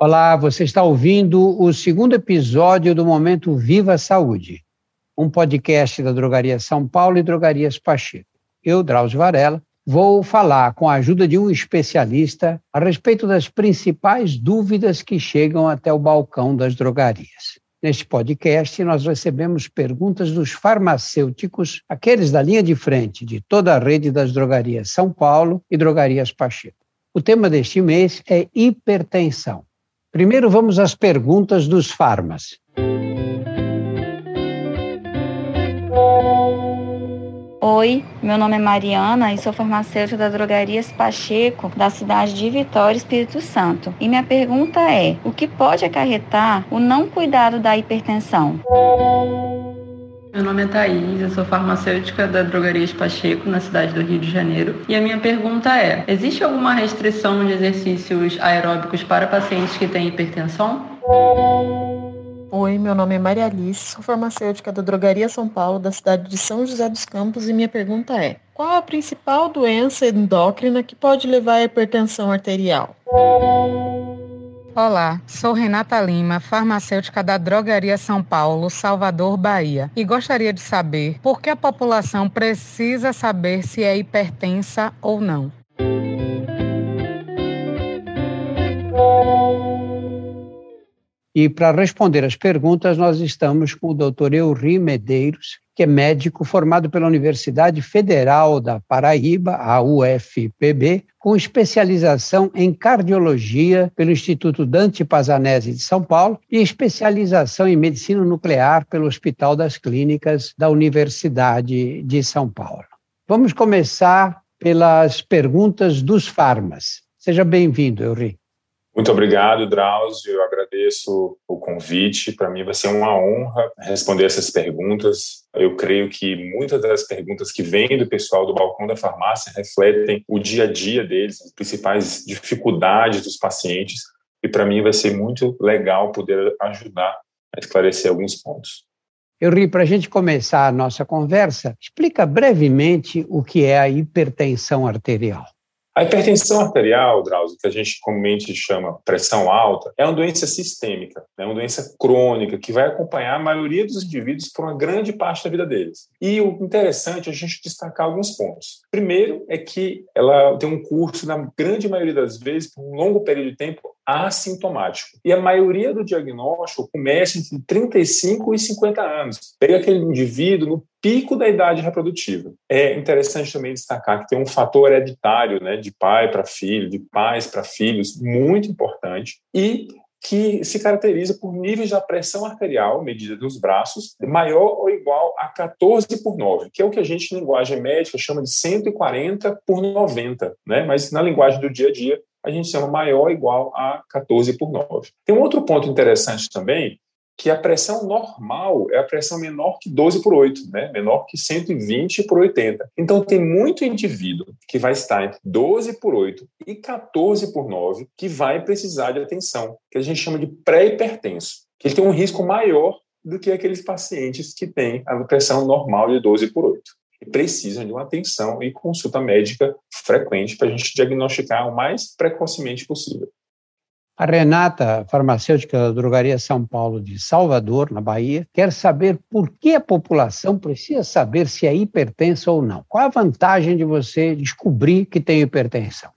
Olá, você está ouvindo o segundo episódio do Momento Viva Saúde, um podcast da Drogaria São Paulo e Drogarias Pacheco. Eu, Drauzio Varela, vou falar com a ajuda de um especialista a respeito das principais dúvidas que chegam até o balcão das drogarias. Neste podcast, nós recebemos perguntas dos farmacêuticos, aqueles da linha de frente de toda a rede das drogarias São Paulo e drogarias Pacheco. O tema deste mês é hipertensão. Primeiro vamos às perguntas dos farmas. Oi, meu nome é Mariana e sou farmacêutica da Drogarias Pacheco, da cidade de Vitória, Espírito Santo. E minha pergunta é: o que pode acarretar o não cuidado da hipertensão? Meu nome é Thaís, eu sou farmacêutica da Drogarias Pacheco, na cidade do Rio de Janeiro. E a minha pergunta é: existe alguma restrição de exercícios aeróbicos para pacientes que têm hipertensão? Oi, meu nome é Maria Alice, sou farmacêutica da Drogaria São Paulo, da cidade de São José dos Campos, e minha pergunta é: qual a principal doença endócrina que pode levar à hipertensão arterial? Olá, sou Renata Lima, farmacêutica da Drogaria São Paulo, Salvador, Bahia, e gostaria de saber por que a população precisa saber se é hipertensa ou não. E para responder as perguntas, nós estamos com o Dr. Eury Medeiros, que é médico formado pela Universidade Federal da Paraíba, a UFPB, com especialização em cardiologia pelo Instituto Dante Pazanese de São Paulo e especialização em medicina nuclear pelo Hospital das Clínicas da Universidade de São Paulo. Vamos começar pelas perguntas dos farmas. Seja bem-vindo, Eury. Muito obrigado, Drauzio. Eu agradeço o convite. Para mim vai ser uma honra responder essas perguntas. Eu creio que muitas das perguntas que vêm do pessoal do balcão da farmácia refletem o dia a dia deles, as principais dificuldades dos pacientes. E para mim vai ser muito legal poder ajudar a esclarecer alguns pontos. Eu ri para a gente começar a nossa conversa. Explica brevemente o que é a hipertensão arterial. A hipertensão arterial, Drauzio, que a gente comumente chama pressão alta, é uma doença sistêmica, é uma doença crônica que vai acompanhar a maioria dos indivíduos por uma grande parte da vida deles. E o interessante é a gente destacar alguns pontos. Primeiro é que ela tem um curso, na grande maioria das vezes, por um longo período de tempo, assintomático. E a maioria do diagnóstico começa entre 35 e 50 anos. Pega aquele indivíduo no pico da idade reprodutiva. É interessante também destacar que tem um fator hereditário, né, de pai para filho, de pais para filhos, muito importante, e que se caracteriza por níveis da pressão arterial medida nos braços maior ou igual a 14 por 9, que é o que a gente, em linguagem médica, chama de 140 por 90, né? mas na linguagem do dia a dia a gente chama maior ou igual a 14 por 9. Tem um outro ponto interessante também, que a pressão normal é a pressão menor que 12 por 8, né? menor que 120 por 80. Então, tem muito indivíduo que vai estar entre 12 por 8 e 14 por 9 que vai precisar de atenção, que a gente chama de pré-hipertenso, que ele tem um risco maior do que aqueles pacientes que têm a pressão normal de 12 por 8 e precisam de uma atenção e consulta médica frequente para a gente diagnosticar o mais precocemente possível. A Renata, farmacêutica da Drogaria São Paulo de Salvador, na Bahia, quer saber por que a população precisa saber se é hipertensa ou não. Qual a vantagem de você descobrir que tem hipertensão?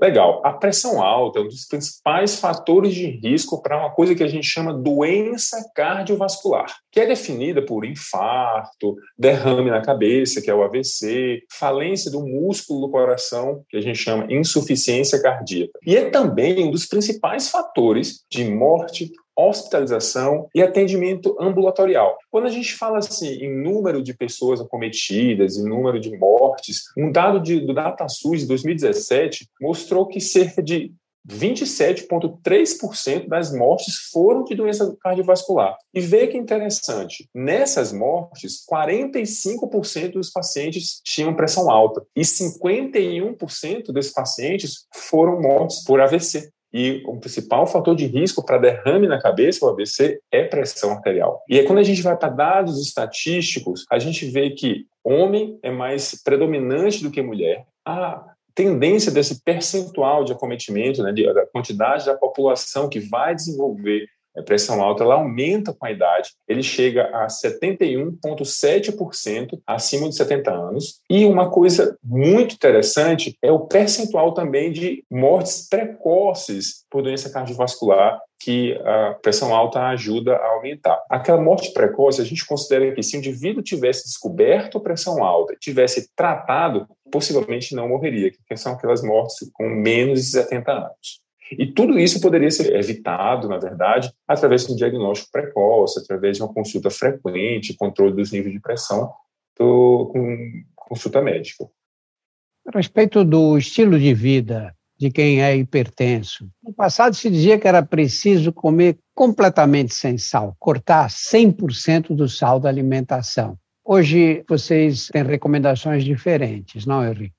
Legal. A pressão alta é um dos principais fatores de risco para uma coisa que a gente chama doença cardiovascular, que é definida por infarto, derrame na cabeça, que é o AVC, falência do músculo do coração, que a gente chama insuficiência cardíaca. E é também um dos principais fatores de morte hospitalização e atendimento ambulatorial. Quando a gente fala assim em número de pessoas acometidas, em número de mortes, um dado de, do DataSUS de 2017 mostrou que cerca de 27,3% das mortes foram de doença cardiovascular. E vê que interessante, nessas mortes, 45% dos pacientes tinham pressão alta e 51% desses pacientes foram mortos por AVC. E o principal fator de risco para derrame na cabeça, o AVC, é pressão arterial. E aí, quando a gente vai para dados estatísticos, a gente vê que homem é mais predominante do que mulher. A tendência desse percentual de acometimento, né, da quantidade da população que vai desenvolver a pressão alta, ela aumenta com a idade, ele chega a 71,7% acima de 70 anos. E uma coisa muito interessante é o percentual também de mortes precoces por doença cardiovascular que a pressão alta ajuda a aumentar. Aquela morte precoce, a gente considera que se o indivíduo tivesse descoberto a pressão alta, tivesse tratado, possivelmente não morreria, que são aquelas mortes com menos de 70 anos. E tudo isso poderia ser evitado, na verdade, através de um diagnóstico precoce, através de uma consulta frequente, controle dos níveis de pressão do, com consulta médica. A respeito do estilo de vida de quem é hipertenso, no passado se dizia que era preciso comer completamente sem sal, cortar 100% do sal da alimentação. Hoje vocês têm recomendações diferentes, não, Henrique?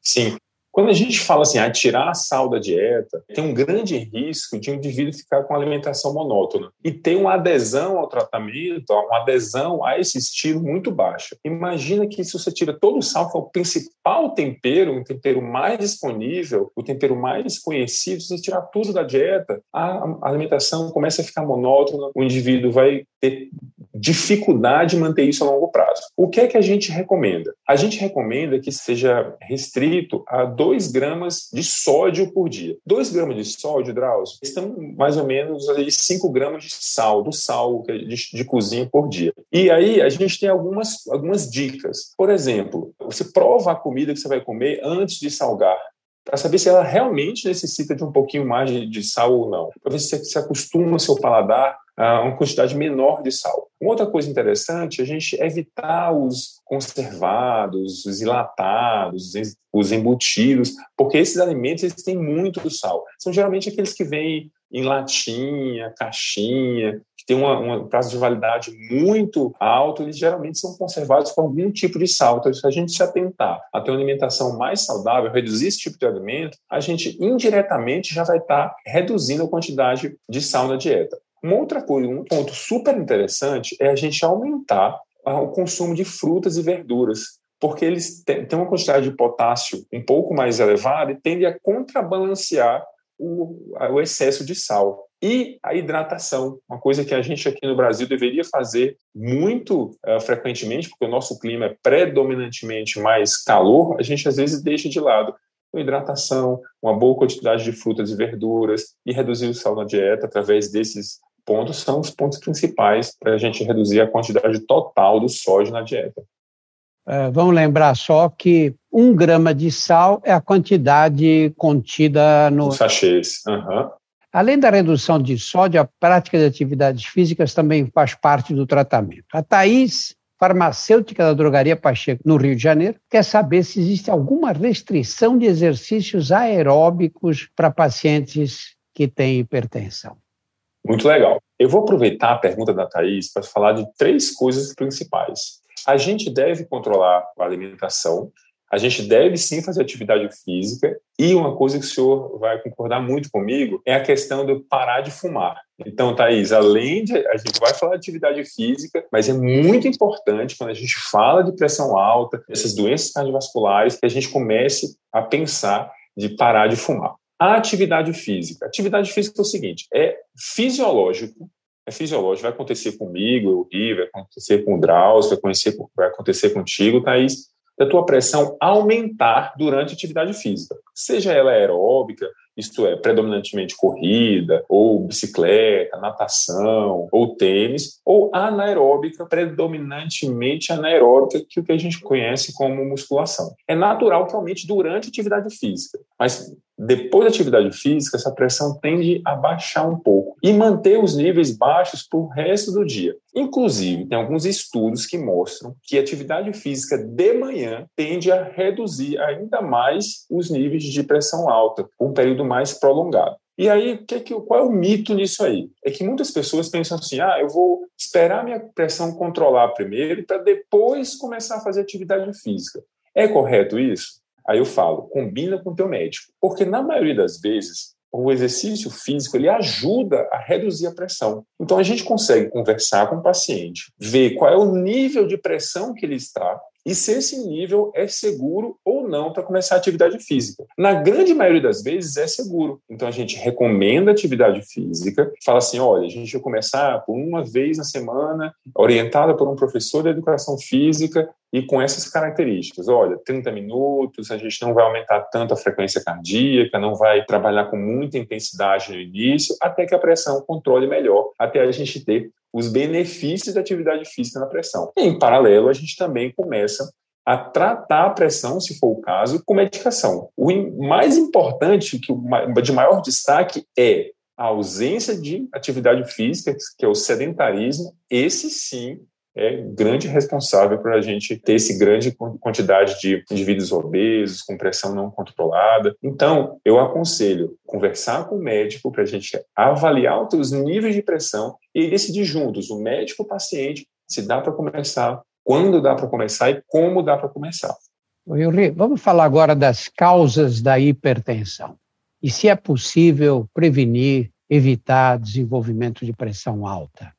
Sim. Quando a gente fala assim, ah, tirar sal da dieta, tem um grande risco de um indivíduo ficar com alimentação monótona e ter uma adesão ao tratamento, uma adesão a esse estilo muito baixa. Imagina que se você tira todo o sal, que é o principal tempero, o tempero mais disponível, o tempero mais conhecido, se você tirar tudo da dieta, a alimentação começa a ficar monótona, o indivíduo vai ter dificuldade de manter isso a longo prazo. O que é que a gente recomenda? A gente recomenda que seja restrito a 2 gramas de sódio por dia. 2 gramas de sódio, Drauzio, estão mais ou menos ali 5 gramas de sal, do sal de, de cozinha por dia. E aí a gente tem algumas, algumas dicas. Por exemplo, você prova a comida que você vai comer antes de salgar para saber se ela realmente necessita de um pouquinho mais de, de sal ou não, para ver se você se acostuma o seu paladar uma quantidade menor de sal. Uma outra coisa interessante é a gente evitar os conservados, os enlatados, os embutidos, porque esses alimentos eles têm muito sal. São geralmente aqueles que vêm em latinha, caixinha, que tem um prazo de validade muito alto, eles geralmente são conservados com algum tipo de sal. Então, se a gente se atentar a ter uma alimentação mais saudável, reduzir esse tipo de alimento, a gente indiretamente já vai estar reduzindo a quantidade de sal na dieta. Uma outra coisa, um ponto super interessante é a gente aumentar o consumo de frutas e verduras, porque eles têm uma quantidade de potássio um pouco mais elevada e tende a contrabalancear o, o excesso de sal. E a hidratação, uma coisa que a gente aqui no Brasil deveria fazer muito uh, frequentemente, porque o nosso clima é predominantemente mais calor, a gente às vezes deixa de lado uma hidratação, uma boa quantidade de frutas e verduras e reduzir o sal na dieta através desses pontos são os pontos principais para a gente reduzir a quantidade total do sódio na dieta. É, vamos lembrar só que um grama de sal é a quantidade contida no. sachês. Uhum. Além da redução de sódio, a prática de atividades físicas também faz parte do tratamento. A Thais, farmacêutica da drogaria Pacheco, no Rio de Janeiro, quer saber se existe alguma restrição de exercícios aeróbicos para pacientes que têm hipertensão. Muito legal. Eu vou aproveitar a pergunta da Thaís para falar de três coisas principais. A gente deve controlar a alimentação, a gente deve sim fazer atividade física e uma coisa que o senhor vai concordar muito comigo é a questão de parar de fumar. Então, Thaís, além de. A gente vai falar de atividade física, mas é muito importante quando a gente fala de pressão alta, essas doenças cardiovasculares, que a gente comece a pensar de parar de fumar. A atividade física. atividade física é o seguinte: é fisiológico, é fisiológico, vai acontecer comigo, eu ri, vai acontecer com o Drauzio, vai acontecer, vai acontecer contigo, Thaís, da tua pressão aumentar durante a atividade física, seja ela aeróbica, isto é, predominantemente corrida, ou bicicleta, natação, ou tênis, ou anaeróbica, predominantemente anaeróbica, que o que a gente conhece como musculação. É natural que aumente durante a atividade física, mas depois da atividade física, essa pressão tende a baixar um pouco e manter os níveis baixos para o resto do dia. Inclusive, tem alguns estudos que mostram que atividade física de manhã tende a reduzir ainda mais os níveis de pressão alta por um período mais prolongado. E aí, que, qual é o mito nisso aí? É que muitas pessoas pensam assim: ah, eu vou esperar minha pressão controlar primeiro para depois começar a fazer atividade física. É correto isso? Aí eu falo, combina com o teu médico, porque na maioria das vezes o exercício físico ele ajuda a reduzir a pressão. Então a gente consegue conversar com o paciente, ver qual é o nível de pressão que ele está e se esse nível é seguro ou não para começar a atividade física. Na grande maioria das vezes é seguro. Então a gente recomenda atividade física, fala assim: olha, a gente vai começar por uma vez na semana, orientada por um professor de educação física e com essas características. Olha, 30 minutos, a gente não vai aumentar tanto a frequência cardíaca, não vai trabalhar com muita intensidade no início, até que a pressão controle melhor, até a gente ter os benefícios da atividade física na pressão. E, em paralelo, a gente também começa a tratar a pressão, se for o caso, com medicação. O mais importante, que de maior destaque, é a ausência de atividade física, que é o sedentarismo. Esse sim é grande responsável por a gente ter esse grande quantidade de indivíduos obesos, com pressão não controlada. Então, eu aconselho conversar com o médico para a gente avaliar os níveis de pressão e decidir juntos, o médico e o paciente, se dá para começar, quando dá para começar e como dá para começar. Yuri, vamos falar agora das causas da hipertensão. E se é possível prevenir, evitar desenvolvimento de pressão alta?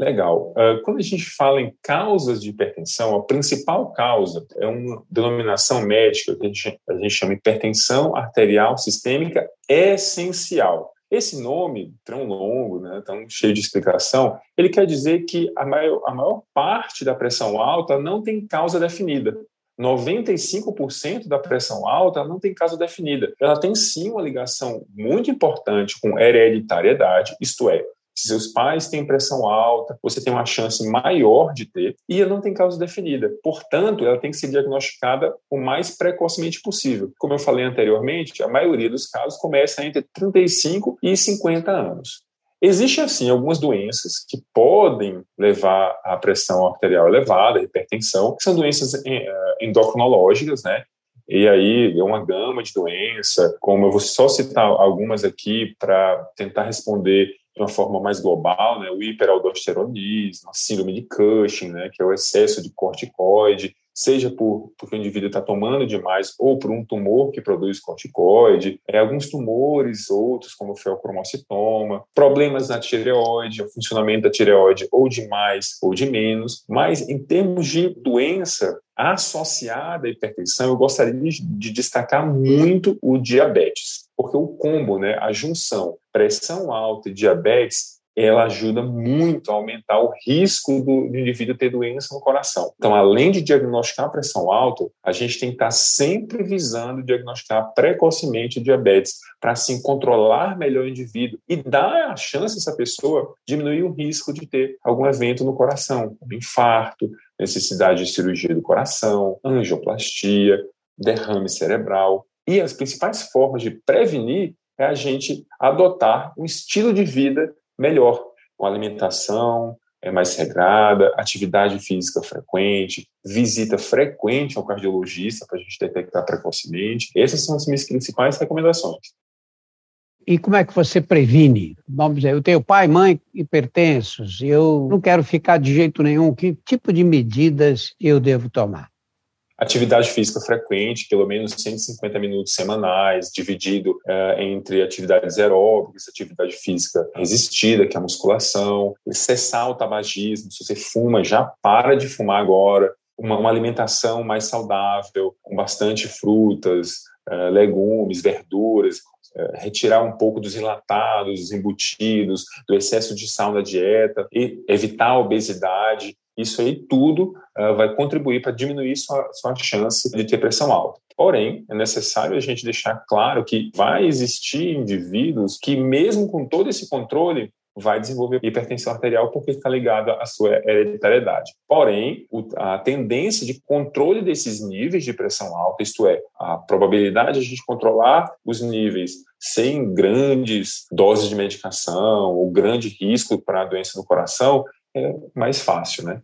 Legal. Uh, quando a gente fala em causas de hipertensão, a principal causa é uma denominação médica que a gente, a gente chama hipertensão arterial sistêmica essencial. Esse nome, tão longo, né, tão cheio de explicação, ele quer dizer que a maior, a maior parte da pressão alta não tem causa definida. 95% da pressão alta não tem causa definida. Ela tem sim uma ligação muito importante com hereditariedade, isto é, seus pais têm pressão alta, você tem uma chance maior de ter, e ela não tem causa definida. Portanto, ela tem que ser diagnosticada o mais precocemente possível. Como eu falei anteriormente, a maioria dos casos começa entre 35 e 50 anos. Existem, assim, algumas doenças que podem levar à pressão arterial elevada, hipertensão, que são doenças eh, endocrinológicas, né? E aí é uma gama de doença, como eu vou só citar algumas aqui para tentar responder de uma forma mais global, né, o hiperaldosteronismo, a síndrome de Cushing, né, que é o excesso de corticoide, seja por, porque o indivíduo está tomando demais ou por um tumor que produz corticoide, é, alguns tumores, outros como o feocromocitoma, problemas na tireoide, o funcionamento da tireoide ou de mais ou de menos, mas em termos de doença associada à hipertensão, eu gostaria de, de destacar muito o diabetes, porque o combo, né, a junção pressão alta e diabetes ela ajuda muito a aumentar o risco do, do, indivíduo ter doença no coração. Então, além de diagnosticar a pressão alta, a gente tem que estar sempre visando diagnosticar precocemente diabetes, para assim controlar melhor o indivíduo e dar a chance a essa pessoa diminuir o risco de ter algum evento no coração, como infarto, necessidade de cirurgia do coração, angioplastia, derrame cerebral. E as principais formas de prevenir é a gente adotar um estilo de vida melhor, com alimentação é mais regrada, atividade física frequente, visita frequente ao cardiologista para a gente detectar precocemente. Essas são as minhas principais recomendações. E como é que você previne? Vamos dizer, eu tenho pai, mãe hipertensos, eu não quero ficar de jeito nenhum. Que tipo de medidas eu devo tomar? Atividade física frequente, pelo menos 150 minutos semanais, dividido uh, entre atividades aeróbicas, atividade física resistida, que é a musculação, cessar o tabagismo. Se você fuma, já para de fumar agora. Uma, uma alimentação mais saudável, com bastante frutas, uh, legumes, verduras, uh, retirar um pouco dos enlatados, dos embutidos, do excesso de sal na dieta e evitar a obesidade isso aí tudo uh, vai contribuir para diminuir sua, sua chance de ter pressão alta. Porém, é necessário a gente deixar claro que vai existir indivíduos que, mesmo com todo esse controle, vai desenvolver hipertensão arterial porque está ligado à sua hereditariedade. Porém, a tendência de controle desses níveis de pressão alta, isto é, a probabilidade de a gente controlar os níveis sem grandes doses de medicação ou grande risco para a doença do coração, é mais fácil, né?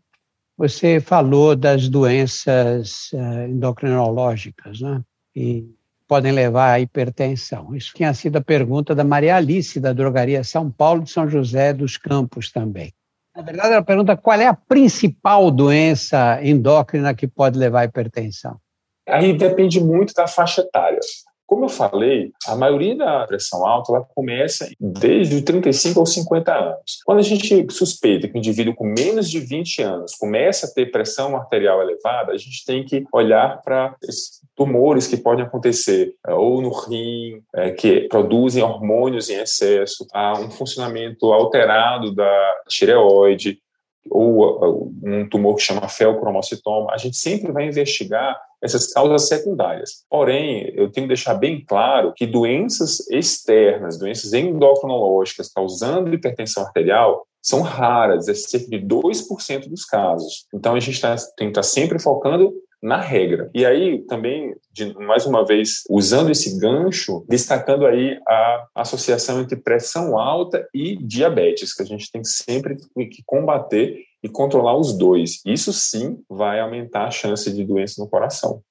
Você falou das doenças uh, endocrinológicas, né? E podem levar à hipertensão. Isso tinha sido a pergunta da Maria Alice, da drogaria São Paulo de São José dos Campos também. Na verdade, ela pergunta qual é a principal doença endócrina que pode levar à hipertensão. Aí depende muito da faixa etária. Como eu falei, a maioria da pressão alta ela começa desde os 35 aos 50 anos. Quando a gente suspeita que um indivíduo com menos de 20 anos começa a ter pressão arterial elevada, a gente tem que olhar para tumores que podem acontecer é, ou no rim, é, que produzem hormônios em excesso, há um funcionamento alterado da tireoide, ou um tumor que chama feocromocitoma, a gente sempre vai investigar essas causas secundárias. Porém, eu tenho que deixar bem claro que doenças externas, doenças endocrinológicas causando hipertensão arterial, são raras, é cerca de 2% dos casos. Então, a gente tá, tem que estar tá sempre focando na regra. E aí, também, de, mais uma vez, usando esse gancho, destacando aí a associação entre pressão alta e diabetes, que a gente tem sempre que combater e controlar os dois. Isso sim vai aumentar a chance de doença no coração.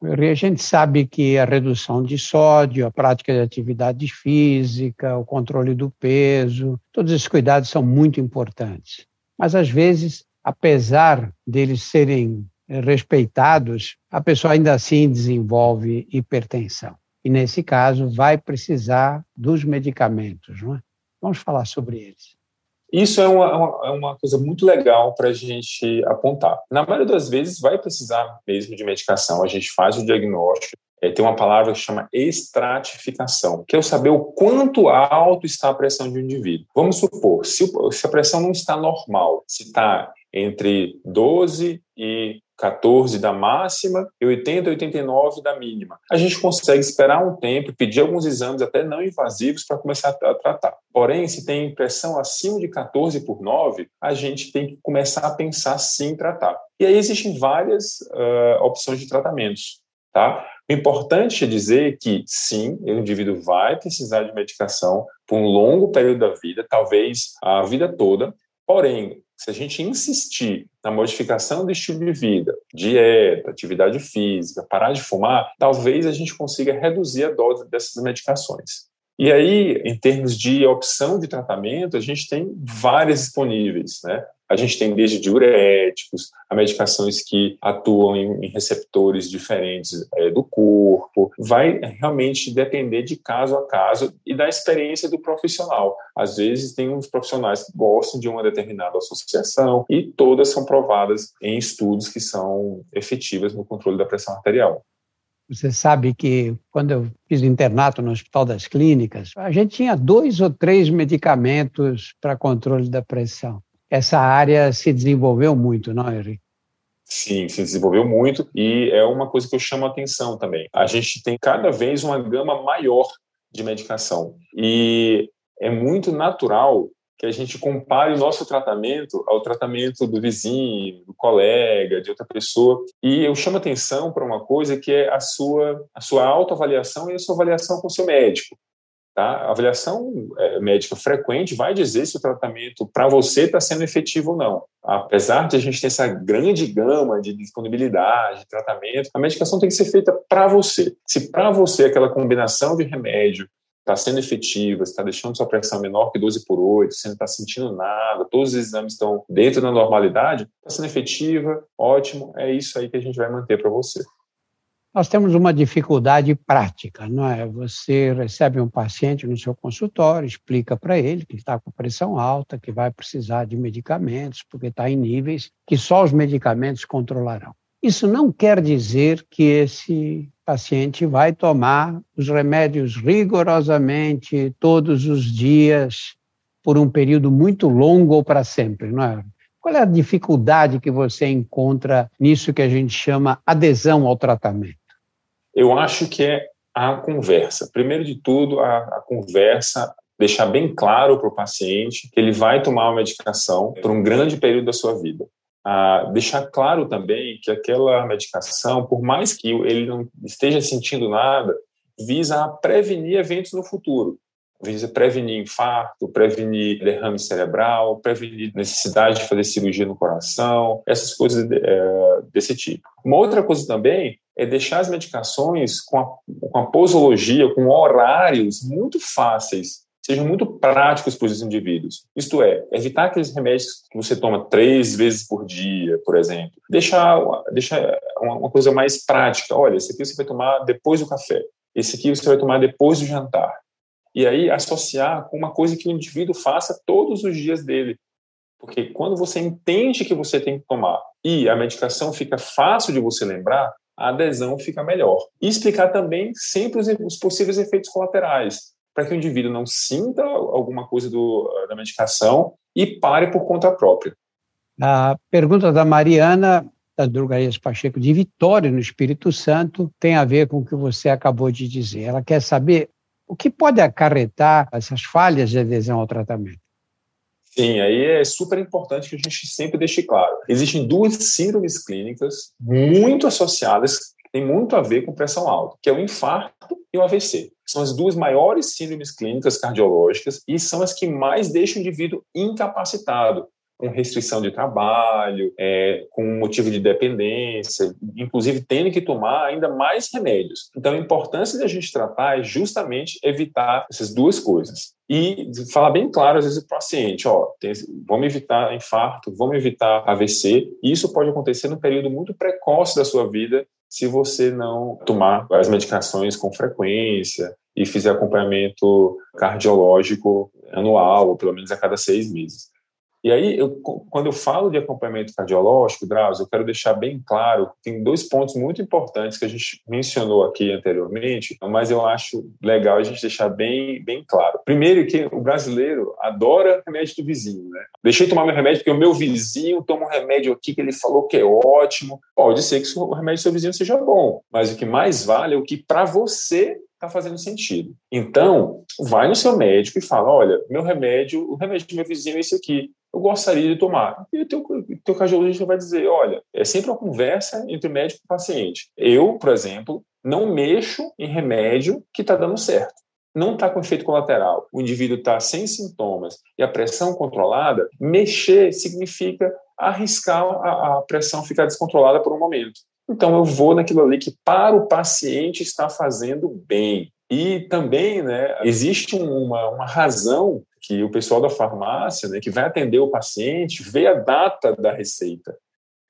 A gente sabe que a redução de sódio, a prática de atividade física, o controle do peso, todos esses cuidados são muito importantes. Mas, às vezes, apesar deles serem respeitados, a pessoa ainda assim desenvolve hipertensão. E, nesse caso, vai precisar dos medicamentos. Não é? Vamos falar sobre eles. Isso é uma, é uma, é uma coisa muito legal para a gente apontar. Na maioria das vezes, vai precisar mesmo de medicação. A gente faz o diagnóstico. É, tem uma palavra que chama estratificação, que é o saber o quanto alto está a pressão de um indivíduo. Vamos supor, se, se a pressão não está normal, se está entre 12 e 14 da máxima e 80 89 da mínima. A gente consegue esperar um tempo, pedir alguns exames até não invasivos para começar a tratar. Porém, se tem pressão acima de 14 por 9, a gente tem que começar a pensar sim em tratar. E aí existem várias uh, opções de tratamentos. Tá? O importante é dizer que, sim, o indivíduo vai precisar de medicação por um longo período da vida, talvez a vida toda, porém, se a gente insistir na modificação do estilo de vida, dieta, atividade física, parar de fumar, talvez a gente consiga reduzir a dose dessas medicações. E aí, em termos de opção de tratamento, a gente tem várias disponíveis, né? A gente tem desde diuréticos, a medicações que atuam em, em receptores diferentes é, do corpo. Vai realmente depender de caso a caso e da experiência do profissional. Às vezes, tem uns profissionais que gostam de uma determinada associação e todas são provadas em estudos que são efetivas no controle da pressão arterial. Você sabe que quando eu fiz internato no Hospital das Clínicas, a gente tinha dois ou três medicamentos para controle da pressão essa área se desenvolveu muito, não, Henrique? Sim, se desenvolveu muito e é uma coisa que eu chamo a atenção também. A gente tem cada vez uma gama maior de medicação e é muito natural que a gente compare o nosso tratamento ao tratamento do vizinho, do colega, de outra pessoa. E eu chamo atenção para uma coisa que é a sua, a sua autoavaliação e a sua avaliação com o seu médico. Tá? A avaliação é, médica frequente vai dizer se o tratamento para você está sendo efetivo ou não. Apesar de a gente ter essa grande gama de disponibilidade, de tratamento, a medicação tem que ser feita para você. Se para você aquela combinação de remédio está sendo efetiva, está deixando sua pressão menor que 12 por 8, você não está sentindo nada, todos os exames estão dentro da normalidade, está sendo efetiva, ótimo, é isso aí que a gente vai manter para você. Nós temos uma dificuldade prática, não é? Você recebe um paciente no seu consultório, explica para ele que está com pressão alta, que vai precisar de medicamentos, porque está em níveis que só os medicamentos controlarão. Isso não quer dizer que esse paciente vai tomar os remédios rigorosamente todos os dias por um período muito longo ou para sempre, não é? Qual é a dificuldade que você encontra nisso que a gente chama adesão ao tratamento? Eu acho que é a conversa. Primeiro de tudo, a, a conversa, deixar bem claro para o paciente que ele vai tomar uma medicação por um grande período da sua vida. Deixar claro também que aquela medicação, por mais que ele não esteja sentindo nada, visa prevenir eventos no futuro visa prevenir infarto, prevenir derrame cerebral, prevenir necessidade de fazer cirurgia no coração, essas coisas é, desse tipo. Uma outra coisa também é deixar as medicações com a, com a posologia, com horários muito fáceis, sejam muito práticos para os indivíduos. Isto é, evitar aqueles remédios que você toma três vezes por dia, por exemplo. Deixar, deixar uma, uma coisa mais prática. Olha, esse aqui você vai tomar depois do café esse aqui você vai tomar depois do jantar. E aí associar com uma coisa que o indivíduo faça todos os dias dele. Porque quando você entende que você tem que tomar e a medicação fica fácil de você lembrar, a adesão fica melhor. E explicar também sempre os, os possíveis efeitos colaterais, para que o indivíduo não sinta alguma coisa do, da medicação e pare por conta própria. A pergunta da Mariana da Drogarias Pacheco de Vitória, no Espírito Santo, tem a ver com o que você acabou de dizer. Ela quer saber o que pode acarretar essas falhas de adesão ao tratamento. Sim, aí é super importante que a gente sempre deixe claro. Existem duas síndromes clínicas muito associadas têm muito a ver com pressão alta, que é o infarto e o AVC. São as duas maiores síndromes clínicas cardiológicas e são as que mais deixam o indivíduo incapacitado com restrição de trabalho, é, com motivo de dependência, inclusive tendo que tomar ainda mais remédios. Então, a importância da gente tratar é justamente evitar essas duas coisas. E falar bem claro, às vezes, para o paciente, ó, tem, vamos evitar infarto, vamos evitar AVC, e isso pode acontecer num período muito precoce da sua vida, se você não tomar as medicações com frequência e fizer acompanhamento cardiológico anual, ou pelo menos a cada seis meses. E aí, eu, quando eu falo de acompanhamento cardiológico, Drauzio, eu quero deixar bem claro, tem dois pontos muito importantes que a gente mencionou aqui anteriormente, mas eu acho legal a gente deixar bem, bem claro. Primeiro que o brasileiro adora remédio do vizinho, né? Deixei de tomar meu remédio porque o meu vizinho toma um remédio aqui que ele falou que é ótimo. Pode ser que o remédio do seu vizinho seja bom, mas o que mais vale é o que para você está fazendo sentido. Então, vai no seu médico e fala: olha, meu remédio, o remédio do meu vizinho é esse aqui. Eu gostaria de tomar. E o teu, teu cardiologista vai dizer: olha, é sempre uma conversa entre médico e paciente. Eu, por exemplo, não mexo em remédio que está dando certo. Não está com efeito colateral. O indivíduo está sem sintomas e a pressão controlada. Mexer significa arriscar a, a pressão ficar descontrolada por um momento. Então eu vou naquilo ali que para o paciente está fazendo bem. E também né, existe uma, uma razão que o pessoal da farmácia, né, que vai atender o paciente, vê a data da receita.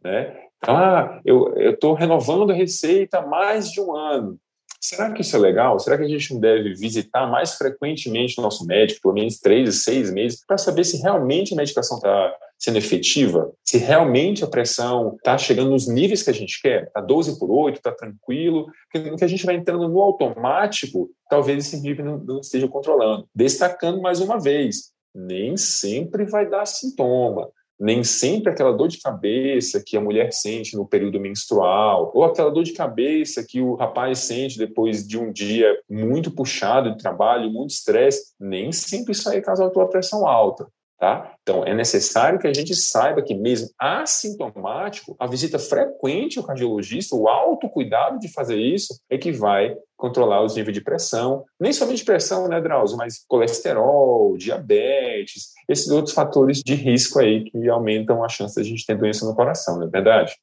Né? Então, ah, eu estou renovando a receita há mais de um ano. Será que isso é legal? Será que a gente não deve visitar mais frequentemente o nosso médico, pelo menos três, seis meses, para saber se realmente a medicação está sendo efetiva? Se realmente a pressão está chegando nos níveis que a gente quer? Está 12 por 8, está tranquilo? Porque a gente vai entrando no automático, talvez esse nível não, não esteja controlando. Destacando mais uma vez, nem sempre vai dar sintoma nem sempre aquela dor de cabeça que a mulher sente no período menstrual, ou aquela dor de cabeça que o rapaz sente depois de um dia muito puxado de trabalho, muito estresse, nem sempre isso aí causa a tua pressão alta. Tá? Então, é necessário que a gente saiba que, mesmo assintomático, a visita frequente ao cardiologista, o autocuidado de fazer isso, é que vai controlar os níveis de pressão. Nem somente pressão, né, Drauzio, mas colesterol, diabetes, esses outros fatores de risco aí que aumentam a chance de a gente ter doença no coração, não é verdade?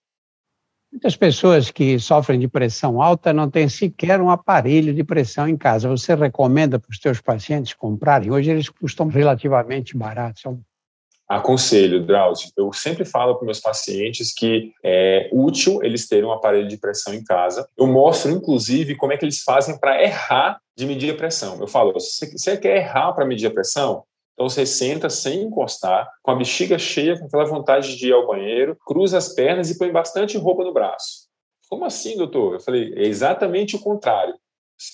Muitas pessoas que sofrem de pressão alta não têm sequer um aparelho de pressão em casa. Você recomenda para os seus pacientes comprarem? Hoje eles custam relativamente baratos. Aconselho, Drauzio. Eu sempre falo para meus pacientes que é útil eles terem um aparelho de pressão em casa. Eu mostro, inclusive, como é que eles fazem para errar de medir a pressão. Eu falo, se você quer errar para medir a pressão, então você senta sem encostar, com a bexiga cheia, com aquela vontade de ir ao banheiro, cruza as pernas e põe bastante roupa no braço. Como assim, doutor? Eu falei, é exatamente o contrário.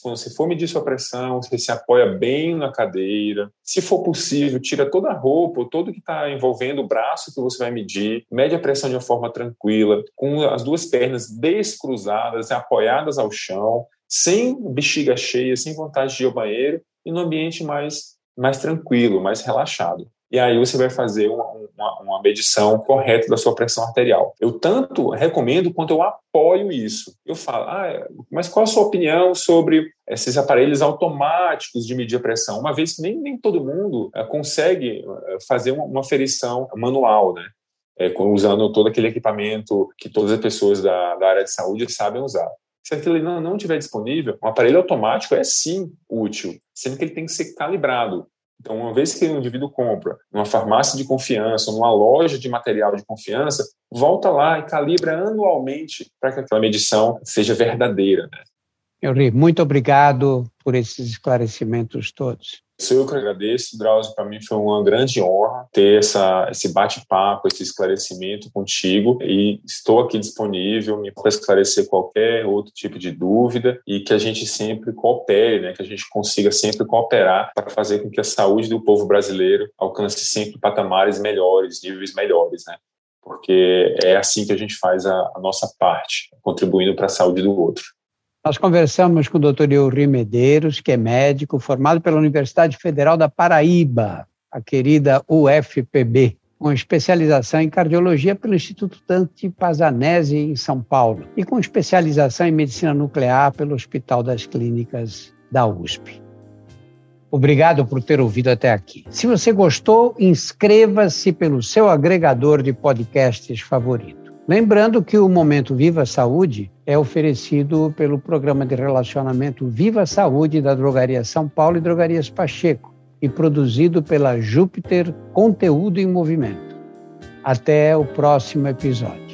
Quando você for medir sua pressão, você se apoia bem na cadeira. Se for possível, tira toda a roupa, todo que está envolvendo o braço que você vai medir, mede a pressão de uma forma tranquila, com as duas pernas descruzadas, apoiadas ao chão, sem bexiga cheia, sem vontade de ir ao banheiro e no ambiente mais mais tranquilo, mais relaxado. E aí você vai fazer uma, uma, uma, medição correta da sua pressão arterial. Eu tanto recomendo quanto eu apoio isso. Eu falo, ah, mas qual a sua opinião sobre esses aparelhos automáticos de medir a pressão? Uma vez que nem, nem todo mundo uh, consegue uh, fazer uma, uma ferição manual, né? É, usando todo aquele equipamento que todas as pessoas da, da área de saúde sabem usar. Se aquilo não, não estiver disponível, um aparelho automático é sim útil, sendo que ele tem que ser calibrado. Então, uma vez que o indivíduo compra numa farmácia de confiança, numa loja de material de confiança, volta lá e calibra anualmente para que aquela medição seja verdadeira. Né? Henri, muito obrigado por esses esclarecimentos todos. Eu que agradeço, Drauzio. Para mim foi uma grande honra ter essa, esse bate-papo, esse esclarecimento contigo e estou aqui disponível para esclarecer qualquer outro tipo de dúvida e que a gente sempre coopere, né? que a gente consiga sempre cooperar para fazer com que a saúde do povo brasileiro alcance sempre patamares melhores, níveis melhores. Né? Porque é assim que a gente faz a, a nossa parte, contribuindo para a saúde do outro. Nós conversamos com o Dr. Euri Medeiros, que é médico, formado pela Universidade Federal da Paraíba, a querida UFPB, com especialização em cardiologia pelo Instituto Dante Pazanese, em São Paulo, e com especialização em medicina nuclear pelo Hospital das Clínicas da USP. Obrigado por ter ouvido até aqui. Se você gostou, inscreva-se pelo seu agregador de podcasts favorito. Lembrando que o Momento Viva Saúde é oferecido pelo programa de relacionamento Viva Saúde da Drogaria São Paulo e Drogarias Pacheco e produzido pela Júpiter Conteúdo em Movimento. Até o próximo episódio.